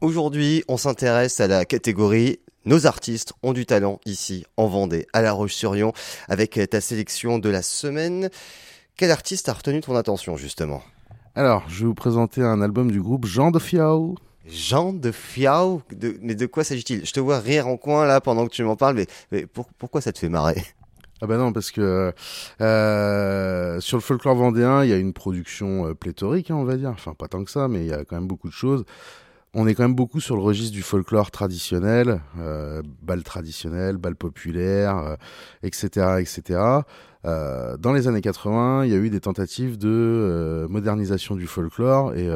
Aujourd'hui, on s'intéresse à la catégorie nos artistes ont du talent ici en Vendée, à La Roche-sur-Yon, avec ta sélection de la semaine. Quel artiste a retenu ton attention justement? Alors, je vais vous présenter un album du groupe Jean de Fiao. Jean de Fiao? Mais de quoi s'agit-il? Je te vois rire en coin là pendant que tu m'en parles, mais, pourquoi ça te fait marrer? Ah ben non, parce que euh, sur le folklore vendéen, il y a une production euh, pléthorique, hein, on va dire. Enfin, pas tant que ça, mais il y a quand même beaucoup de choses. On est quand même beaucoup sur le registre du folklore traditionnel, euh, bal traditionnel, bal populaire, etc., euh, etc. Euh, dans les années 80, il y a eu des tentatives de modernisation du folklore et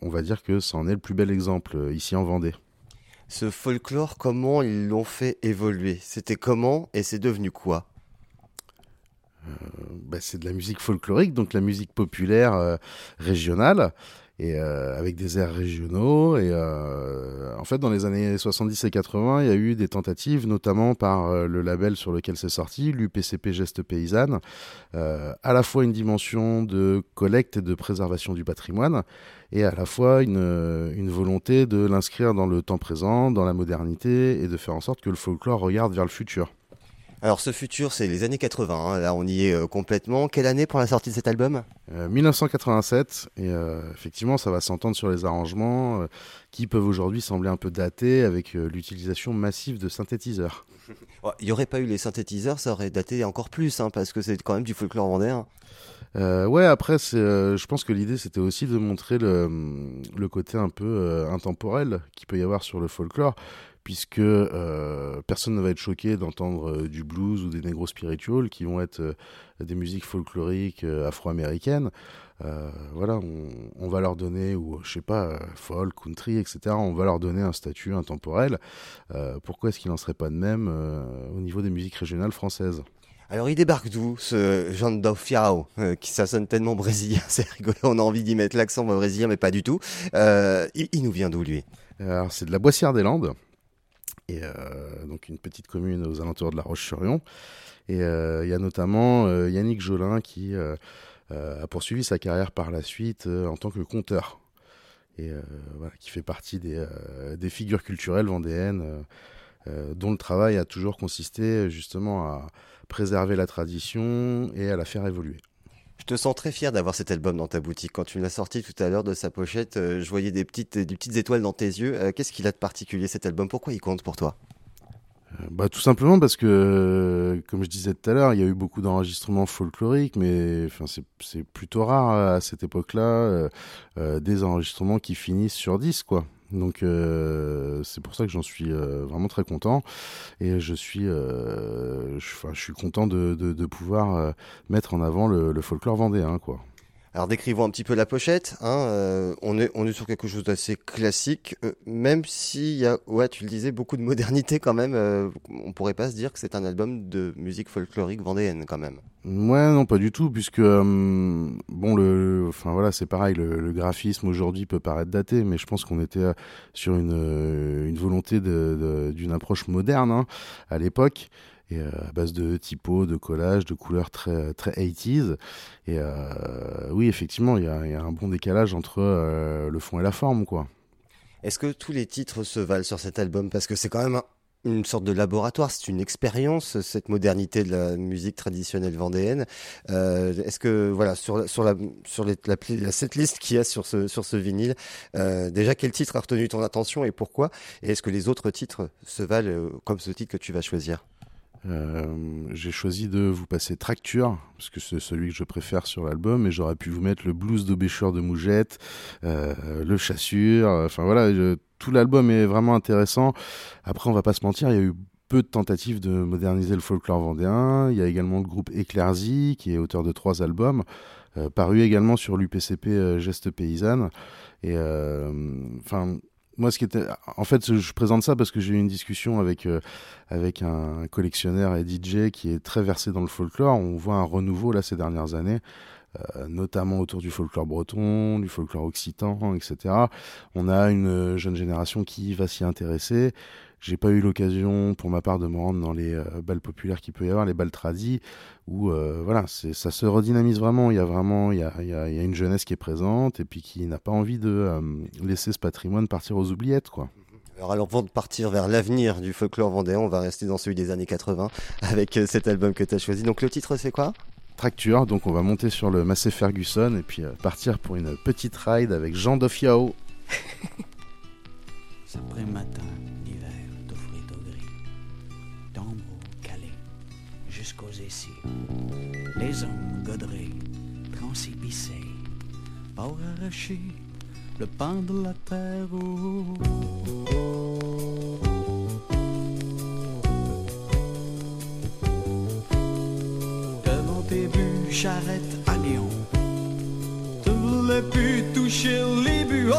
on va dire que c'en est le plus bel exemple ici en Vendée. Ce folklore, comment ils l'ont fait évoluer? C'était comment et c'est devenu quoi? Bah, c'est de la musique folklorique, donc la musique populaire régionale et euh, avec des airs régionaux. Et euh, en fait, dans les années 70 et 80, il y a eu des tentatives, notamment par euh, le label sur lequel c'est sorti, l'UPCP Geste Paysanne, à la fois une dimension de collecte et de préservation du patrimoine, et à la fois une, une volonté de l'inscrire dans le temps présent, dans la modernité, et de faire en sorte que le folklore regarde vers le futur. Alors ce futur, c'est les années 80, hein. là on y est euh, complètement. Quelle année pour la sortie de cet album? 1987, euh, et euh, effectivement ça va s'entendre sur les arrangements qui peuvent aujourd'hui sembler un peu datés avec l'utilisation massive de synthétiseurs. Il n'y aurait pas eu les synthétiseurs, ça aurait daté encore plus, hein, parce que c'est quand même du folklore vendéen. ouais, après, je pense que l'idée c'était aussi de montrer le, le côté un peu intemporel qu'il peut y avoir sur le folklore puisque euh, personne ne va être choqué d'entendre euh, du blues ou des negros spirituals qui vont être euh, des musiques folkloriques afro-américaines. voilà, on, va leur donner, ou je sais pas, folk, country, etc. On va leur donner un statut intemporel. pourquoi est-ce qu'il n'en serait pas de même au niveau des musiques régionales françaises? Alors il débarque d'où ce Jean Dofiao qui ça sonne tellement brésilien, c'est rigolo, on a envie d'y mettre l'accent brésilien mais pas du tout. il, il, nous vient d'où lui? Alors c'est de la Boissière des Landes. Euh, donc une petite commune aux alentours de La Roche-sur-Yon. Et euh, il y a notamment euh, Yannick Jolin qui a poursuivi sa carrière par la suite en tant que conteur. Et qui fait partie des figures culturelles vendéennes dont le travail a toujours consisté justement à préserver la tradition et à la faire évoluer. Je te sens très fier d'avoir cet album dans ta boutique. Quand tu l'as sorti tout à l'heure de sa pochette, euh, je voyais des petites, des petites étoiles dans tes yeux. Euh, qu'est-ce qu'il a de particulier cet album? Pourquoi il compte pour toi? Euh, bah, tout simplement parce que, comme je disais tout à l'heure, il y a eu beaucoup d'enregistrements folkloriques, mais enfin, c'est plutôt rare à cette époque-là, des enregistrements qui finissent sur 10, quoi. Donc euh, c'est pour ça que j'en suis euh, vraiment très content et je suis, euh, je, suis content de, pouvoir mettre en avant le, le folklore vendéen quoi. Alors décrivons un petit peu la pochette. Hein, euh, on, est, on est sur quelque chose d'assez classique, euh, même s'il y a, ouais, tu le disais, beaucoup de modernité quand même. Euh, on pourrait pas se dire que c'est un album de musique folklorique vendéenne quand même. Ouais, non, pas du tout, puisque bon, le, enfin voilà, c'est pareil. Le, graphisme aujourd'hui peut paraître daté, mais je pense qu'on était sur une, une volonté d'une approche moderne hein, à l'époque euh, à base de typos, de collages, de couleurs très très 80s. Et euh, oui, effectivement, il y, a, un bon décalage entre euh, le fond et la forme, quoi. Est-ce que tous les titres se valent sur cet album? Parce que c'est quand même une sorte de laboratoire, c'est une expérience, cette modernité de la musique traditionnelle vendéenne. Est-ce que, voilà, sur, sur, la, sur les, la, liste qu'il y a sur ce, sur ce vinyle, déjà quel titre a retenu ton attention et pourquoi? Et est-ce que les autres titres se valent comme ce titre que tu vas choisir? Euh, j'ai choisi de vous passer Tracture, parce que c'est celui que je préfère sur l'album, et j'aurais pu vous mettre le blues d'Aubécheur de Mougette, euh, le Chassure, enfin voilà, tout l'album est vraiment intéressant. Après, on va pas se mentir, il y a eu peu de tentatives de moderniser le folklore vendéen. Il y a également le groupe Eclairzi, qui est auteur de trois albums, euh, paru également sur l'UPCP Geste Paysanne. Et enfin, moi, ce qui était, en fait, je présente ça parce que j'ai eu une discussion avec euh, un collectionneur et DJ qui est très versé dans le folklore. On voit un renouveau là ces dernières années. Euh, notamment autour du folklore breton, du folklore occitan, etc. On a une jeune génération qui va s'y intéresser. J'ai pas eu l'occasion, pour ma part, de me rendre dans les euh, balles populaires qu'il peut y avoir, les balles tradis, où euh, voilà, ça se redynamise vraiment. Il y a vraiment, il y a, y a, une jeunesse qui est présente et puis qui n'a pas envie de laisser ce patrimoine partir aux oubliettes, quoi. Alors, alors, avant de partir vers l'avenir du folklore vendéen, on va rester dans celui des années 80 avec cet album que tu as choisi. Donc le titre, c'est quoi? Tracture. Donc on va monter sur le Massey Ferguson et puis euh, partir pour une petite ride avec Jean Dofiao. Après matin d'hiver, d'offrit au gris, d'ambre calé jusqu'aux essais. Les hommes godrés, transibissés, pour arracher le pain de la terre. début, charrette à Lyon. Tu voulais plus toucher les buts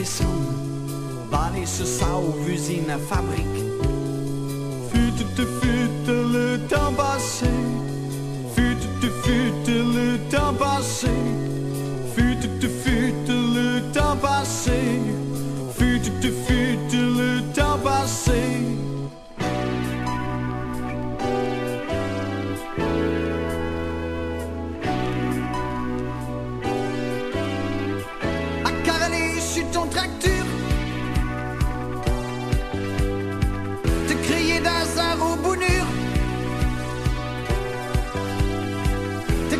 en avant. ce sauve usine, fabrique. Fut fut le temps passé, fut fut le temps passé, fut fut le temps passé, fut fut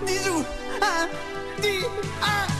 bourré du... Tout ça,